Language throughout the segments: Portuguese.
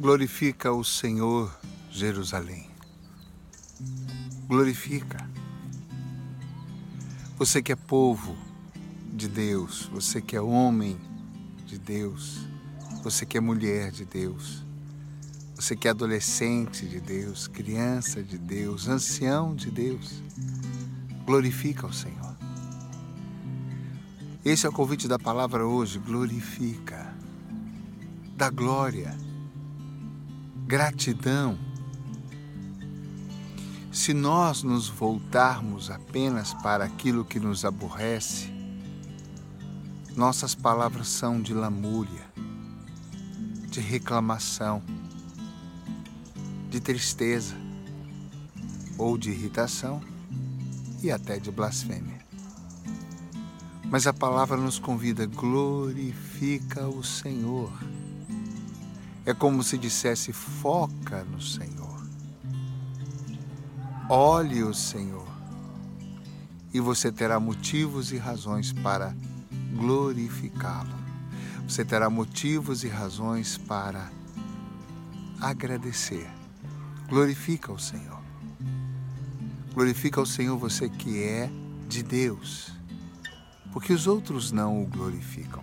Glorifica o Senhor, Jerusalém. Glorifica. Você que é povo de Deus, você que é homem de Deus, você que é mulher de Deus, você que é adolescente de Deus, criança de Deus, ancião de Deus, glorifica o Senhor. Esse é o convite da palavra hoje, glorifica, dá glória gratidão. Se nós nos voltarmos apenas para aquilo que nos aborrece, nossas palavras são de lamúria, de reclamação, de tristeza ou de irritação e até de blasfêmia. Mas a palavra nos convida, glorifica o Senhor. É como se dissesse: foca no Senhor. Olhe o Senhor. E você terá motivos e razões para glorificá-lo. Você terá motivos e razões para agradecer. Glorifica o Senhor. Glorifica o Senhor você que é de Deus. Porque os outros não o glorificam.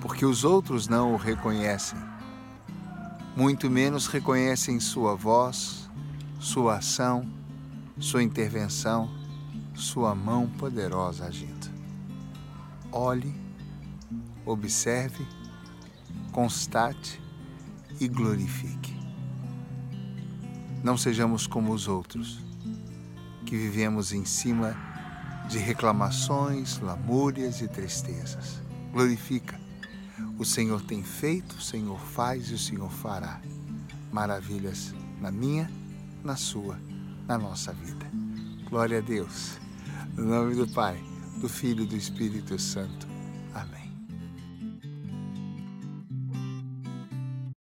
Porque os outros não o reconhecem muito menos reconhecem sua voz, sua ação, sua intervenção, sua mão poderosa agindo. Olhe, observe, constate e glorifique. Não sejamos como os outros, que vivemos em cima de reclamações, lamúrias e tristezas. Glorifica o Senhor tem feito, o Senhor faz e o Senhor fará maravilhas na minha, na sua, na nossa vida. Glória a Deus. No nome do Pai, do Filho e do Espírito Santo.